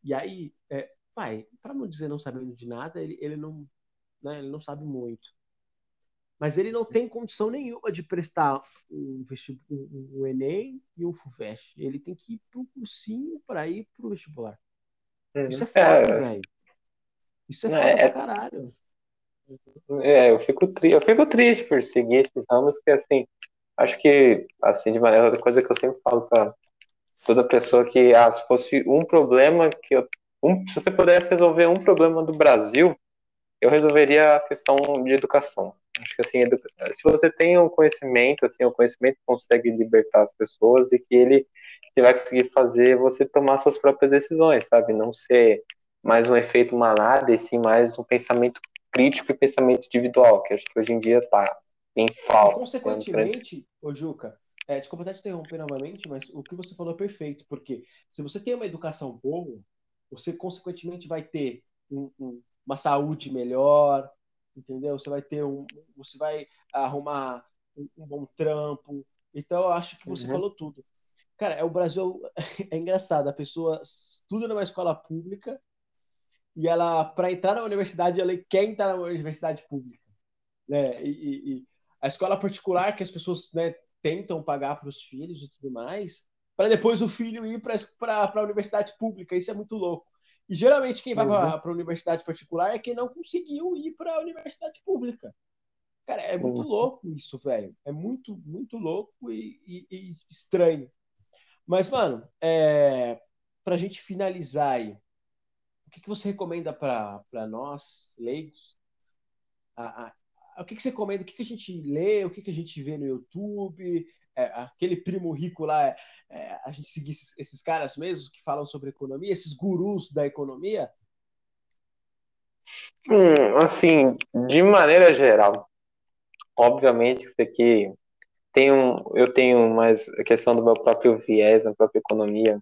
E aí, é, pai, para não dizer não sabendo de nada, ele, ele não, né, ele não sabe muito. Mas ele não tem condição nenhuma de prestar um, um, um Enem e um FUVEST. Ele tem que ir para o cursinho para ir para o vestibular. Isso é foda, é... velho. Isso é foda é... pra caralho. É, eu fico, tri... eu fico triste por seguir esses ramos, que assim, acho que, assim, de maneira, outra coisa que eu sempre falo pra toda pessoa que, ah, se fosse um problema que eu, um, se você pudesse resolver um problema do Brasil, eu resolveria a questão de educação. Acho que assim, se você tem um conhecimento, assim, o um conhecimento consegue libertar as pessoas e que ele que vai conseguir fazer você tomar suas próprias decisões, sabe? Não ser mais um efeito manada e sim mais um pensamento crítico e pensamento individual, que acho que hoje em dia tá em falta. E, consequentemente, ô Juca, é, desculpa até te interromper novamente, mas o que você falou é perfeito, porque se você tem uma educação boa, você consequentemente vai ter um, um, uma saúde melhor, entendeu? Você vai ter um, você vai arrumar um, um bom trampo. Então eu acho que você uhum. falou tudo. Cara, é o Brasil é engraçado. A pessoa estuda numa escola pública e ela, para entrar na universidade, ela quer entrar na universidade pública, né? E, e a escola particular que as pessoas né, tentam pagar para os filhos e tudo mais, para depois o filho ir para a universidade pública. Isso é muito louco. E geralmente quem vai uhum. para a universidade particular é quem não conseguiu ir para a universidade pública. Cara, é muito uhum. louco isso, velho. É muito, muito louco e, e, e estranho. Mas, mano, é, para a gente finalizar aí, o que, que você recomenda para nós, leigos? A, a, o que, que você recomenda? O que, que a gente lê? O que, que a gente vê no YouTube? É, aquele primo rico lá, é, é, a gente seguir esses, caras mesmos que falam sobre economia, esses gurus da economia? Hum, assim, de maneira geral, obviamente isso aqui tenho, eu tenho mais a questão do meu próprio viés na própria economia,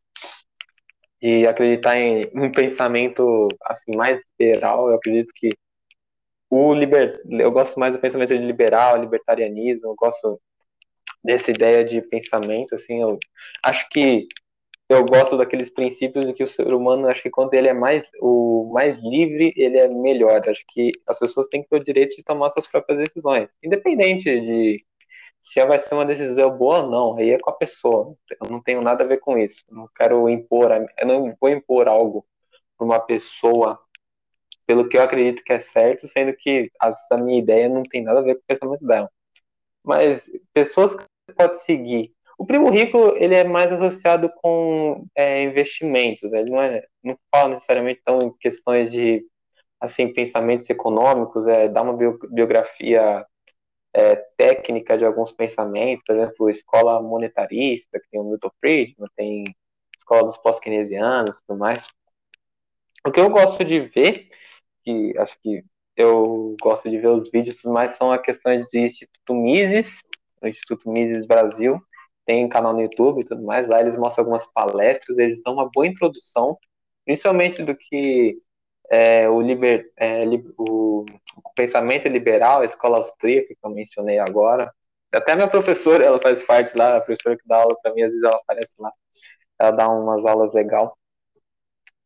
de acreditar em um pensamento assim mais liberal. Eu acredito que o liber, eu gosto mais do pensamento de liberal, libertarianismo. Eu gosto dessa ideia de pensamento, assim, eu acho que eu gosto daqueles princípios de que o ser humano, acho que quando ele é mais o mais livre, ele é melhor. Acho que as pessoas têm que ter o direito de tomar suas próprias decisões, independente de se vai ser uma decisão boa ou não, aí é com a pessoa. Eu não tenho nada a ver com isso. Não quero impor, eu não vou impor algo para uma pessoa pelo que eu acredito que é certo, sendo que a minha ideia não tem nada a ver com o pensamento dela. Mas pessoas que pode seguir o primo rico ele é mais associado com é, investimentos. Né? Ele não é, não fala necessariamente tão em questões de assim pensamentos econômicos. É dar uma biografia é, técnica de alguns pensamentos. Por exemplo, escola monetarista que tem o Milton Friedman, tem escola dos pós-keynesianos, tudo mais. O que eu gosto de ver, que acho que eu gosto de ver os vídeos, mas são as questões de Instituto Mises, o Instituto Mises Brasil, tem um canal no YouTube e tudo mais, lá eles mostram algumas palestras, eles dão uma boa introdução, principalmente do que é, o, liber, é, o, o, pensamento liberal, a escola austríaca que eu mencionei agora. Até minha professora, ela faz parte lá, a professora que dá aula para mim, às vezes ela aparece lá, ela dá umas aulas legal.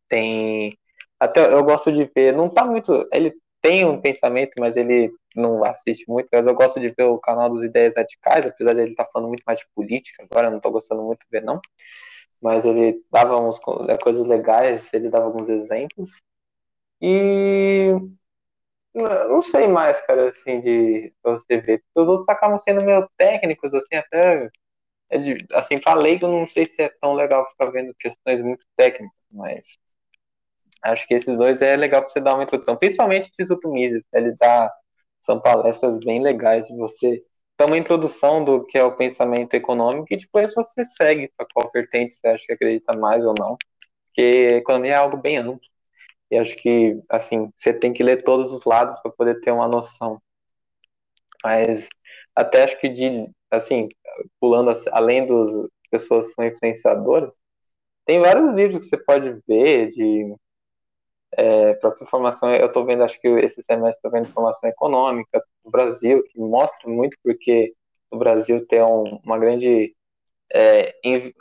Tem até eu gosto de ver, não tá muito, ele tem um pensamento, mas ele não assiste muito, mas eu gosto de ver o canal dos Ideias Radicais, apesar de ele estar tá falando muito mais de política agora, não estou gostando muito de ver, não. Mas ele dava uns, é, coisas legais, ele dava alguns exemplos. E não sei mais, cara, assim, de você ver. Os outros acabam sendo meio técnicos, assim, até. É de, assim, pra leigo, não sei se é tão legal ficar vendo questões muito técnicas, mas acho que esses dois é legal para você dar uma introdução, principalmente Instituto Mises, ele dá são palestras bem legais de você dar uma introdução do que é o pensamento econômico e depois você segue para qual vertente você acha que acredita mais ou não. Porque economia é algo bem amplo. E acho que, assim, você tem que ler todos os lados para poder ter uma noção. Mas até acho que de, assim, pulando além dos pessoas que são influenciadoras, tem vários livros que você pode ver de é, própria formação, eu estou vendo, acho que esse semestre estou vendo formação econômica do Brasil, que mostra muito porque o Brasil tem um, uma grande é,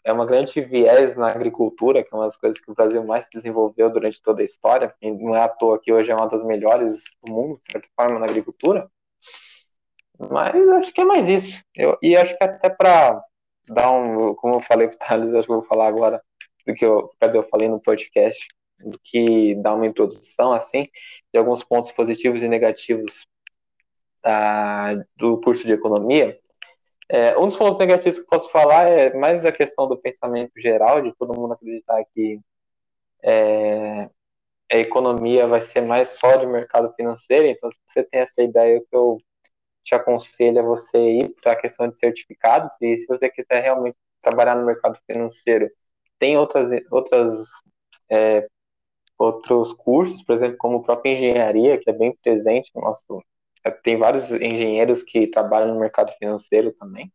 é uma grande viés na agricultura, que é uma das coisas que o Brasil mais desenvolveu durante toda a história, e não é à toa que hoje é uma das melhores do mundo, de certa forma, na agricultura. Mas acho que é mais isso. Eu, e acho que até para dar um, como eu falei para o Thales, acho que eu vou falar agora do que eu, eu falei no podcast, do que dar uma introdução assim de alguns pontos positivos e negativos da, do curso de economia. É, um dos pontos negativos que posso falar é mais a questão do pensamento geral, de todo mundo acreditar que é, a economia vai ser mais só de mercado financeiro. Então, se você tem essa ideia, que eu te aconselho é você ir para a questão de certificados. E se você quiser realmente trabalhar no mercado financeiro, tem outras, outras é, outros cursos, por exemplo, como própria engenharia, que é bem presente no nosso. É, tem vários engenheiros que trabalham no mercado financeiro também.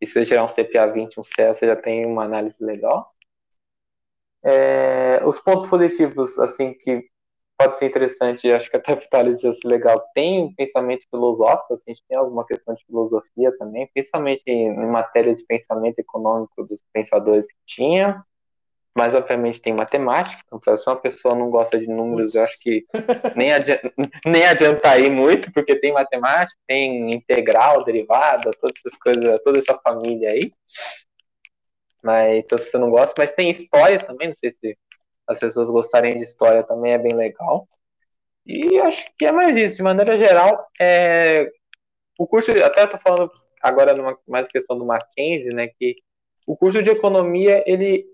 E se você tirar um CPA 20, um CEA, você já tem uma análise legal. É, os pontos positivos, assim, que pode ser interessante, acho que até ser legal, tem um pensamento filosófico, assim, a gente tem alguma questão de filosofia também, principalmente em, em matéria de pensamento econômico dos pensadores que tinha mas obviamente tem matemática, então se uma pessoa não gosta de números, eu acho que nem adianta, nem adianta ir muito, porque tem matemática, tem integral, derivada, todas essas coisas, toda essa família aí. Mas então se você não gosta, mas tem história também, não sei se as pessoas gostarem de história também é bem legal. E acho que é mais isso, de maneira geral, é, o curso, até estou falando agora numa mais questão do Mackenzie, né, que o curso de economia, ele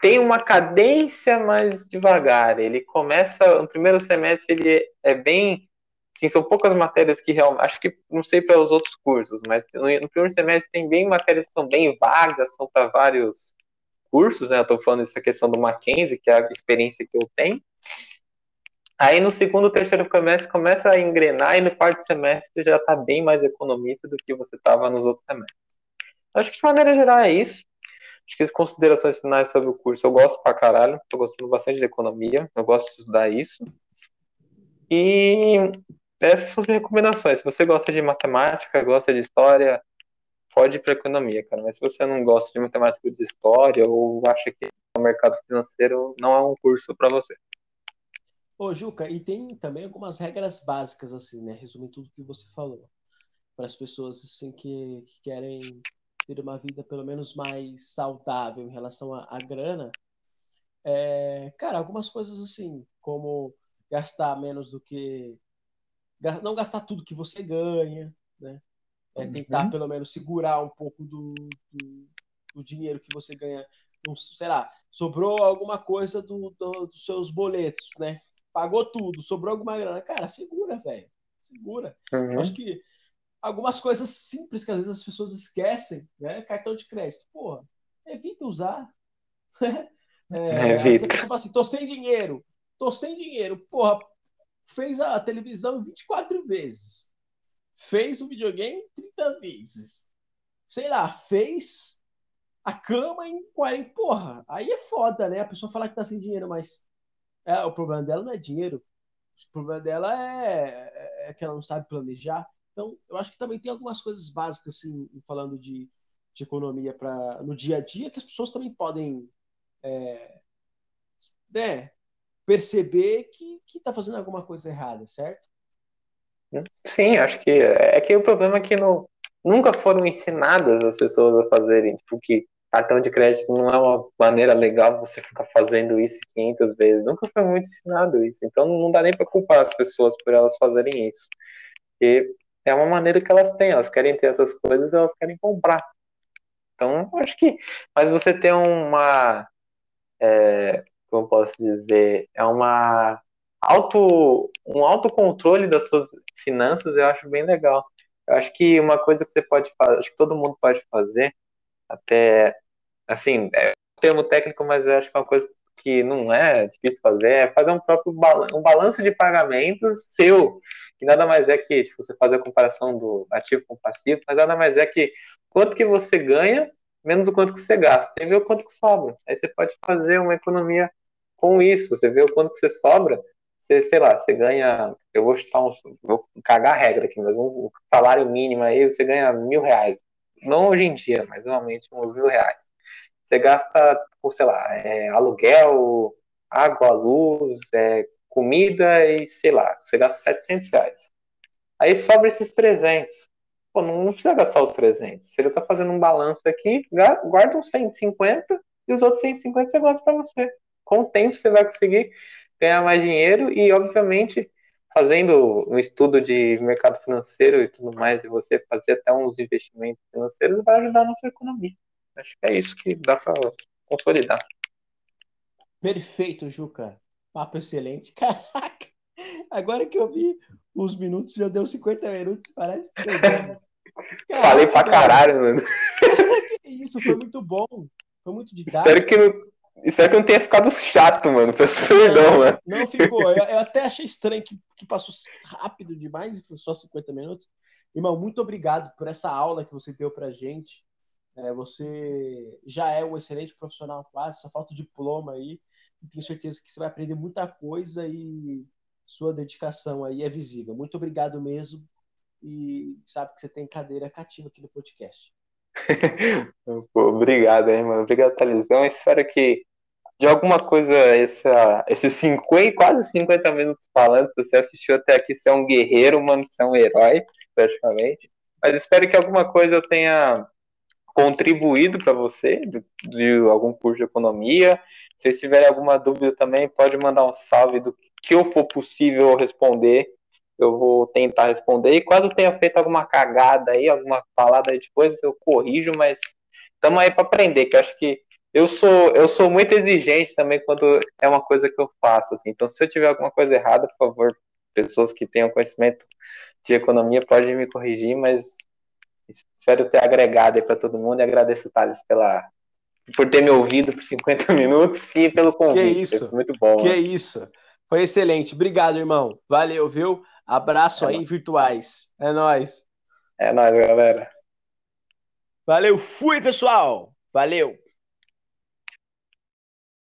tem uma cadência mais devagar. Ele começa no primeiro semestre, ele é bem, sim, são poucas matérias que realmente, acho que não sei para os outros cursos, mas no, no, primeiro semestre tem bem matérias que são bem vagas, são para vários cursos, né? Eu estou falando dessa questão do Mackenzie, que é a experiência que eu tenho. Aí no segundo, terceiro semestre começa a engrenar e no quarto semestre já está bem mais economista do que você estava nos outros semestres. Acho que de maneira geral é isso. Acho que as considerações finais sobre o curso, eu gosto pra caralho, tô gostando bastante de economia, eu gosto de estudar isso. E essas são as recomendações. Se você gosta de matemática, gosta de história, pode ir para economia, cara. Mas se você não gosta de matemática de história ou acha que o mercado financeiro não é um curso para você. Ô, Juca, e tem também algumas regras básicas, assim, né? Resumindo tudo que você falou. Para as pessoas, assim, que, que, querem ter uma vida pelo menos mais saudável em relação à, grana. É, cara, algumas coisas assim, como gastar menos do que. Não gastar tudo que você ganha, né? É, tentar uhum. pelo menos segurar um pouco do, do, do dinheiro que você ganha. Não, sei lá, sobrou alguma coisa do, do, dos seus boletos, né? pagou tudo, sobrou alguma grana. Cara, segura, velho. Segura. Uhum. Acho que algumas coisas simples que às vezes as pessoas esquecem, né? Cartão de crédito. Porra, evita usar. é, evita. Você fala assim, tô sem dinheiro. Tô sem dinheiro. Porra, fez a televisão 24 vezes. Fez o videogame 30 vezes. Sei lá, fez a cama em 40. Porra, aí é foda, né? A pessoa falar que tá sem dinheiro, mas é, o problema dela não é dinheiro. O problema dela é, é que ela não sabe planejar. Então, eu acho que também tem algumas coisas básicas, assim, falando de, de economia para no dia a dia, que as pessoas também podem é, né, perceber que está fazendo alguma coisa errada, certo? Sim, acho que é que o problema é que não, nunca foram ensinadas as pessoas a fazerem, tipo, que cartão de crédito não é uma maneira legal você ficar fazendo isso 500 vezes. Nunca foi muito ensinado isso. Então não dá nem para culpar as pessoas por elas fazerem isso. Porque é uma maneira que elas têm, elas querem ter essas coisas, elas querem comprar. Então, acho que. Mas você tem uma. É, como eu posso dizer? É uma. Auto, um autocontrole das suas finanças eu acho bem legal. Eu acho que uma coisa que você pode fazer, acho que todo mundo pode fazer, até, assim, é um termo técnico, mas eu acho que é uma coisa que não é difícil fazer, é fazer um próprio um balanço de pagamentos seu, que nada mais é que, tipo, você fazer a comparação do ativo com passivo, mas nada mais é que quanto que você ganha menos o quanto que você gasta, e ver o quanto que sobra. Aí você pode fazer uma economia com isso, você vê o quanto que você sobra, você, sei lá, você ganha, eu vou chutar um, vou cagar a regra aqui, mas um salário mínimo aí, você ganha mil reais não hoje em dia, mas normalmente uns mil reais. Você gasta, por, sei lá, é, aluguel, água, luz, é, comida e sei lá, você gasta 700 reais. Aí sobra esses 300. Pô, não, não precisa gastar os 300. Você já está fazendo um balanço aqui, guarda uns 150 e os outros 150 você gosta para você. Com o tempo você vai conseguir ganhar mais dinheiro e, obviamente, fazendo um estudo de mercado financeiro e tudo mais, e você fazer até uns investimentos financeiros, vai ajudar a nossa economia. Acho que é isso que dá para consolidar. Perfeito, Juca. Papo excelente. Caraca! Agora que eu vi os minutos, já deu 50 minutos, parece Caraca, Falei pra caralho, mano. isso, foi muito bom. Foi muito didático. Espero que não, Espero que não tenha ficado chato, mano. Peço perdão, mano. Não ficou. Eu, eu, até achei estranho que, que passou rápido demais e foi só 50 minutos. Irmão, muito obrigado por essa aula que você deu pra gente. É, você já é um excelente profissional quase, só falta o diploma aí. Tenho certeza que você vai aprender muita coisa e sua dedicação aí é visível. Muito obrigado mesmo. E sabe que você tem cadeira cativa aqui no podcast. Obrigado aí, mano. Obrigado, Thalisão. Espero que de alguma coisa, essa, esses 50, quase 50 minutos falando, se você assistiu até aqui, você é um guerreiro, mano, você é um herói, praticamente. Mas espero que alguma coisa eu tenha contribuído para você, de, de, algum curso de economia. Se vocês tiverem alguma dúvida também, pode mandar um salve do que eu for possível responder. Eu vou tentar responder. E quando eu tenha feito alguma cagada aí, alguma falada aí depois, eu corrijo, mas estamos aí para aprender, que eu acho que eu sou, eu sou muito exigente também quando é uma coisa que eu faço, assim. Então, se eu tiver alguma coisa errada, por favor, pessoas que tenham conhecimento de economia podem me corrigir, mas espero ter agregado aí para todo mundo e agradeço, Thales, pela, por ter me ouvido por 50 minutos e pelo convite. Que isso. Foi muito bom. Que mano. isso. Foi excelente. Obrigado, irmão. Valeu, viu? Abraço é aí, nóis. virtuais. É nóis. É nóis, galera. Valeu. Fui, pessoal. Valeu.